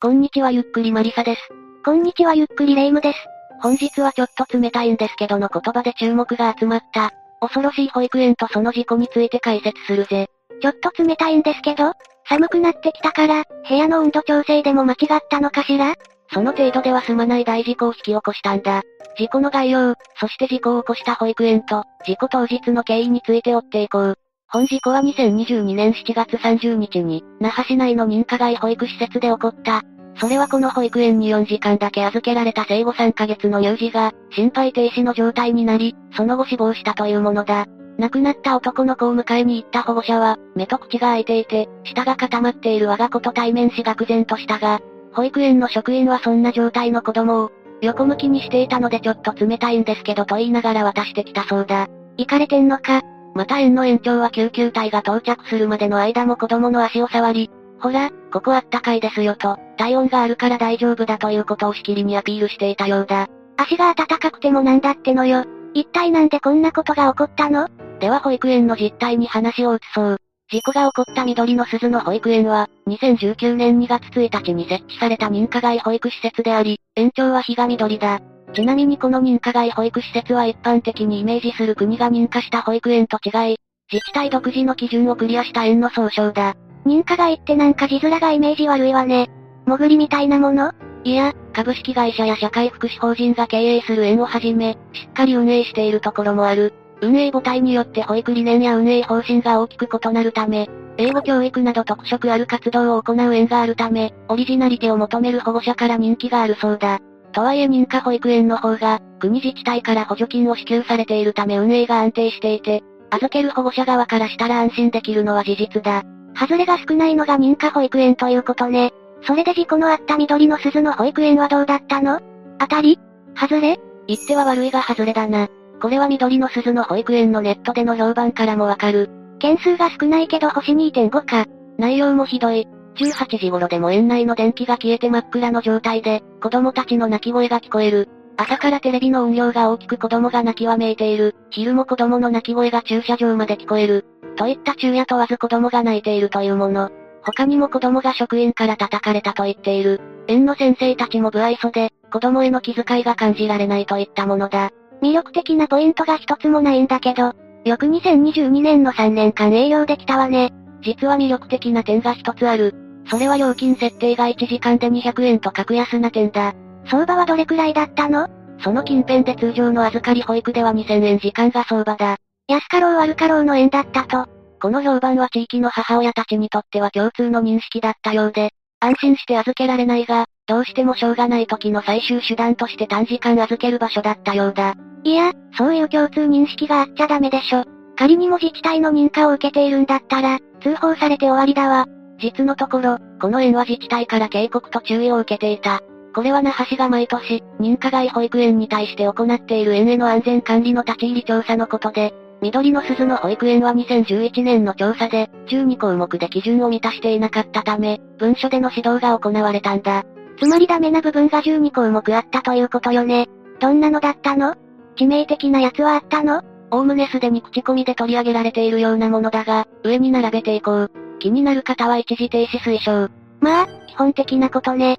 こんにちはゆっくりマリサです。こんにちはゆっくりレ夢ムです。本日はちょっと冷たいんですけどの言葉で注目が集まった、恐ろしい保育園とその事故について解説するぜ。ちょっと冷たいんですけど、寒くなってきたから、部屋の温度調整でも間違ったのかしら？その程度では済まない大事故を引き起こしたんだ。事故の概要、そして事故を起こした保育園と、事故当日の経緯について追っていこう。本事故は2022年7月30日に、那覇市内の認可外保育施設で起こった。それはこの保育園に4時間だけ預けられた生後3ヶ月の乳児が、心肺停止の状態になり、その後死亡したというものだ。亡くなった男の子を迎えに行った保護者は、目と口が開いていて、舌が固まっている我が子と対面し愕然としたが、保育園の職員はそんな状態の子供を、横向きにしていたのでちょっと冷たいんですけどと言いながら渡してきたそうだ。行かれてんのか？また園の園長は救急隊が到着するまでの間も子供の足を触り、ほら、ここあったかいですよと、体温があるから大丈夫だということをしきりにアピールしていたようだ。足が暖かくてもなんだってのよ。一体なんでこんなことが起こったの？では保育園の実態に話を移そう。事故が起こった緑の鈴の保育園は、2019年2月1日に設置された認可外保育施設であり、園長は日が緑だ。ちなみにこの認可外保育施設は一般的にイメージする国が認可した保育園と違い、自治体独自の基準をクリアした園の総称だ。認可外ってなんか字面がイメージ悪いわね。潜りみたいなもの？いや、株式会社や社会福祉法人が経営する園をはじめ、しっかり運営しているところもある。運営母体によって保育理念や運営方針が大きく異なるため、英語教育など特色ある活動を行う園があるため、オリジナリティを求める保護者から人気があるそうだ。とはいえ認可保育園の方が、国自治体から補助金を支給されているため運営が安定していて、預ける保護者側からしたら安心できるのは事実だ。外れが少ないのが認可保育園ということね。それで事故のあった緑の鈴の保育園はどうだったの？当たり？外れ？言っては悪いが外れだな。これは緑の鈴の保育園のネットでの評判からもわかる。件数が少ないけど星2.5か。内容もひどい。18時頃でも園内の電気が消えて真っ暗の状態で、子供たちの泣き声が聞こえる。朝からテレビの音量が大きく子供が泣きわめいている。昼も子供の泣き声が駐車場まで聞こえる。といった昼夜問わず子供が泣いているというもの。他にも子供が職員から叩かれたと言っている。園の先生たちも不愛想で、子供への気遣いが感じられないといったものだ。魅力的なポイントが一つもないんだけど、よく2022年の3年間営業できたわね。実は魅力的な点が一つある。それは料金設定が1時間で200円と格安な点だ。相場はどれくらいだったの？その近辺で通常の預かり保育では2000円時間が相場だ。安かろう悪かろうの円だったと。この評判は地域の母親たちにとっては共通の認識だったようで、安心して預けられないが、どうしてもしょうがない時の最終手段として短時間預ける場所だったようだ。いや、そういう共通認識があっちゃダメでしょ。仮にも自治体の認可を受けているんだったら、通報されて終わりだわ。実のところ、この園は自治体から警告と注意を受けていた。これは那覇市が毎年、認可外保育園に対して行っている園への安全管理の立ち入り調査のことで、緑の鈴の保育園は2011年の調査で、12項目で基準を満たしていなかったため、文書での指導が行われたんだ。つまりダメな部分が12項目あったということよね。どんなのだったの？致命的なやつはあったの？おおむねすでに口コミで取り上げられているようなものだが、上に並べていこう。気になる方は一時停止推奨。まあ、基本的なことね。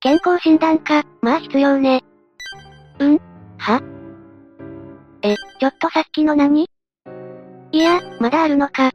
健康診断か、まあ必要ね。うん？は？え、ちょっとさっきの何？いや、まだあるのか。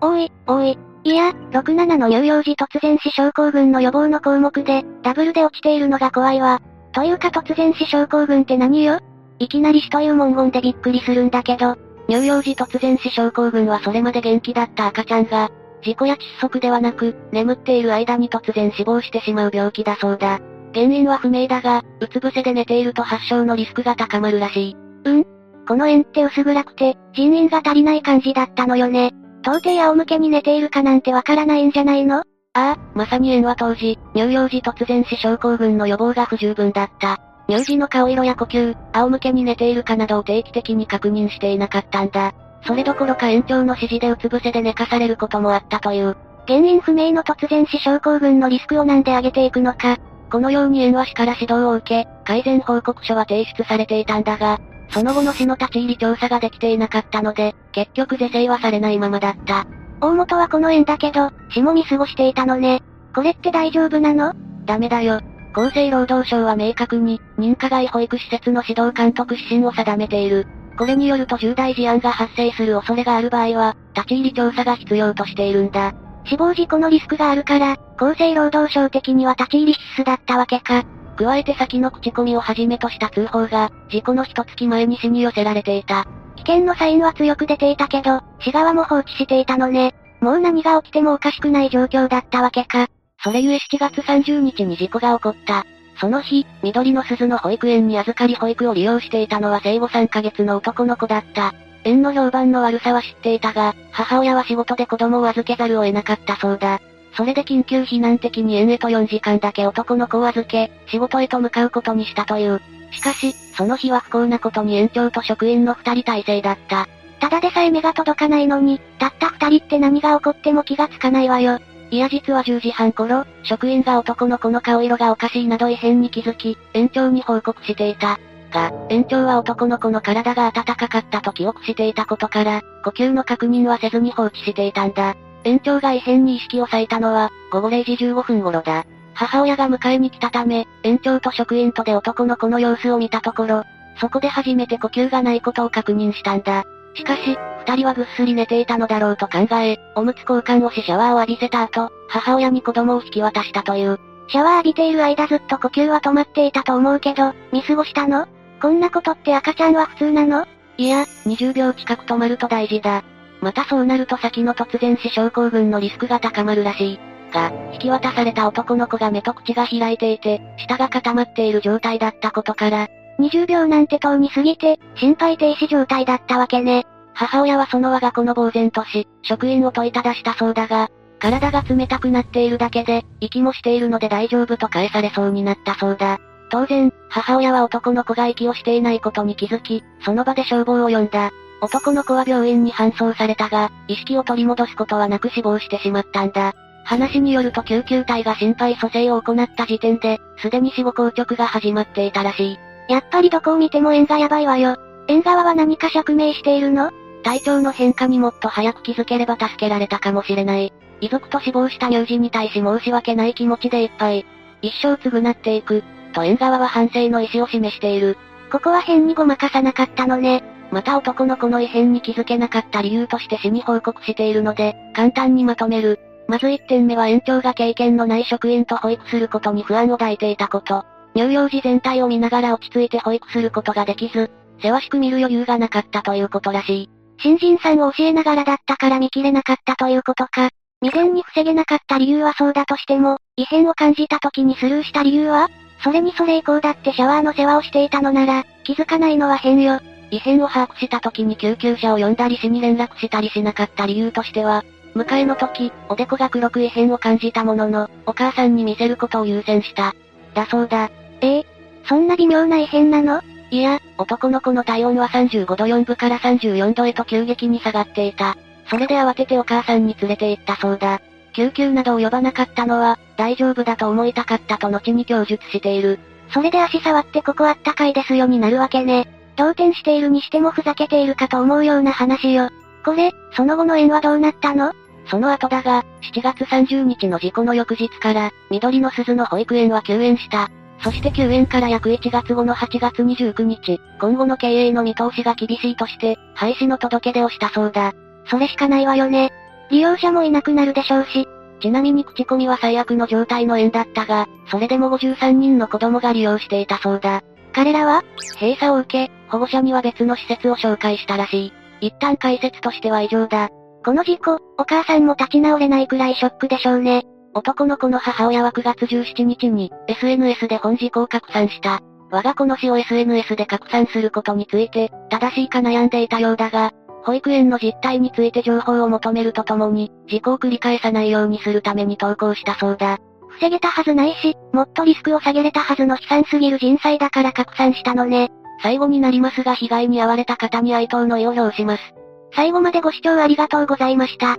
おい、おい。いや、67の乳幼児突然死症候群の予防の項目で、ダブルで落ちているのが怖いわ。というか突然死症候群って何よ？いきなり死という文言でびっくりするんだけど、乳幼児突然死症候群はそれまで元気だった赤ちゃんが、事故や窒息ではなく、眠っている間に突然死亡してしまう病気だそうだ。原因は不明だが、うつ伏せで寝ていると発症のリスクが高まるらしい。うん？この園って薄暗くて、人員が足りない感じだったのよね。到底仰向けに寝ているかなんてわからないんじゃないの？ああ、まさに園は当時、乳幼児突然死症候群の予防が不十分だった。乳児の顔色や呼吸、仰向けに寝ているかなどを定期的に確認していなかったんだ。それどころか園長の指示でうつ伏せで寝かされることもあったという。原因不明の突然死症候群のリスクをなんで上げていくのか。このように園は市から指導を受け、改善報告書は提出されていたんだが、その後の市の立ち入り調査ができていなかったので、結局是正はされないままだった。大元はこの園だけど、市も見過ごしていたのね。これって大丈夫なの？ダメだよ。厚生労働省は明確に、認可外保育施設の指導監督指針を定めている。これによると重大事案が発生する恐れがある場合は、立ち入り調査が必要としているんだ。死亡事故のリスクがあるから、厚生労働省的には立ち入り必須だったわけか。加えて先の口コミをはじめとした通報が、事故の一月前に市に寄せられていた。危険のサインは強く出ていたけど、市側も放置していたのね。もう何が起きてもおかしくない状況だったわけか。それゆえ7月30日に事故が起こった。その日、緑の鈴の保育園に預かり保育を利用していたのは生後3ヶ月の男の子だった。園の評判の悪さは知っていたが、母親は仕事で子供を預けざるを得なかったそうだ。それで緊急避難的に園へと4時間だけ男の子を預け、仕事へと向かうことにしたという。しかし、その日は不幸なことに園長と職員の二人体制だった。ただでさえ目が届かないのに、たった二人って何が起こっても気がつかないわよ。いや実は10時半頃、職員が男の子の顔色がおかしいなど異変に気づき、園長に報告していた。が、園長は男の子の体が暖かかったと記憶していたことから、呼吸の確認はせずに放置していたんだ。園長が異変に意識を割いたのは、午後0時15分頃だ。母親が迎えに来たため、園長と職員とで男の子の様子を見たところ、そこで初めて呼吸がないことを確認したんだ。しかし、二人はぐっすり寝ていたのだろうと考え、おむつ交換をしシャワーを浴びせた後、母親に子供を引き渡したという。シャワー浴びている間ずっと呼吸は止まっていたと思うけど、見過ごしたの？こんなことって赤ちゃんは普通なの？いや、20秒近く止まると大事だ。またそうなると先の突然死症候群のリスクが高まるらしい。が、引き渡された男の子が目と口が開いていて、舌が固まっている状態だったことから、20秒なんて遠に過ぎて、心肺停止状態だったわけね。母親はその我が子の呆然とし、職員を問いただしたそうだが、体が冷たくなっているだけで、息もしているので大丈夫と返されそうになったそうだ。当然、母親は男の子が息をしていないことに気づき、その場で消防を呼んだ。男の子は病院に搬送されたが、意識を取り戻すことはなく死亡してしまったんだ。話によると救急隊が心肺蘇生を行った時点で、すでに死後硬直が始まっていたらしい。やっぱりどこを見ても縁がやばいわよ。縁側は何か釈明しているの？体調の変化にもっと早く気づければ助けられたかもしれない。遺族と死亡した乳児に対し申し訳ない気持ちでいっぱい。一生償っていく、と縁側は反省の意思を示している。ここは変にごまかさなかったのね。また男の子の異変に気づけなかった理由として死に報告しているので、簡単にまとめる。まず1点目は園長が経験のない職員と保育することに不安を抱いていたこと。乳幼児全体を見ながら落ち着いて保育することができず、世話しく見る余裕がなかったということらしい。新人さんを教えながらだったから見切れなかったということか。未然に防げなかった理由はそうだとしても、異変を感じた時にスルーした理由は？それにそれ以降だってシャワーの世話をしていたのなら、気づかないのは変よ。異変を把握した時に救急車を呼んだり市に連絡したりしなかった理由としては、迎えの時、おでこが黒く異変を感じたものの、お母さんに見せることを優先した。だそうだ。ええそんな微妙な異変なの？いや、男の子の体温は35度4分から34度へと急激に下がっていた。それで慌ててお母さんに連れて行ったそうだ。救急などを呼ばなかったのは、大丈夫だと思いたかったと後に供述している。それで足触ってここあったかいですよになるわけね。同点しているにしてもふざけているかと思うような話よ。これ、その後の縁はどうなったの？その後だが、7月30日の事故の翌日から、緑の鈴の保育園は休園した。そして休園から約1月後の8月29日、今後の経営の見通しが厳しいとして、廃止の届け出をしたそうだ。それしかないわよね。利用者もいなくなるでしょうし。ちなみに口コミは最悪の状態の園だったが、それでも53人の子供が利用していたそうだ。彼らは閉鎖を受け、保護者には別の施設を紹介したらしい。一旦解説としては以上だ。この事故、お母さんも立ち直れないくらいショックでしょうね。男の子の母親は9月17日に、SNS で本事故を拡散した。我が子の死を SNS で拡散することについて、正しいか悩んでいたようだが、保育園の実態について情報を求めるとともに、事故を繰り返さないようにするために投稿したそうだ。防げたはずないし、もっとリスクを下げれたはずの悲惨すぎる人災だから拡散したのね。最後になりますが被害に遭われた方に哀悼の意を表します。最後までご視聴ありがとうございました。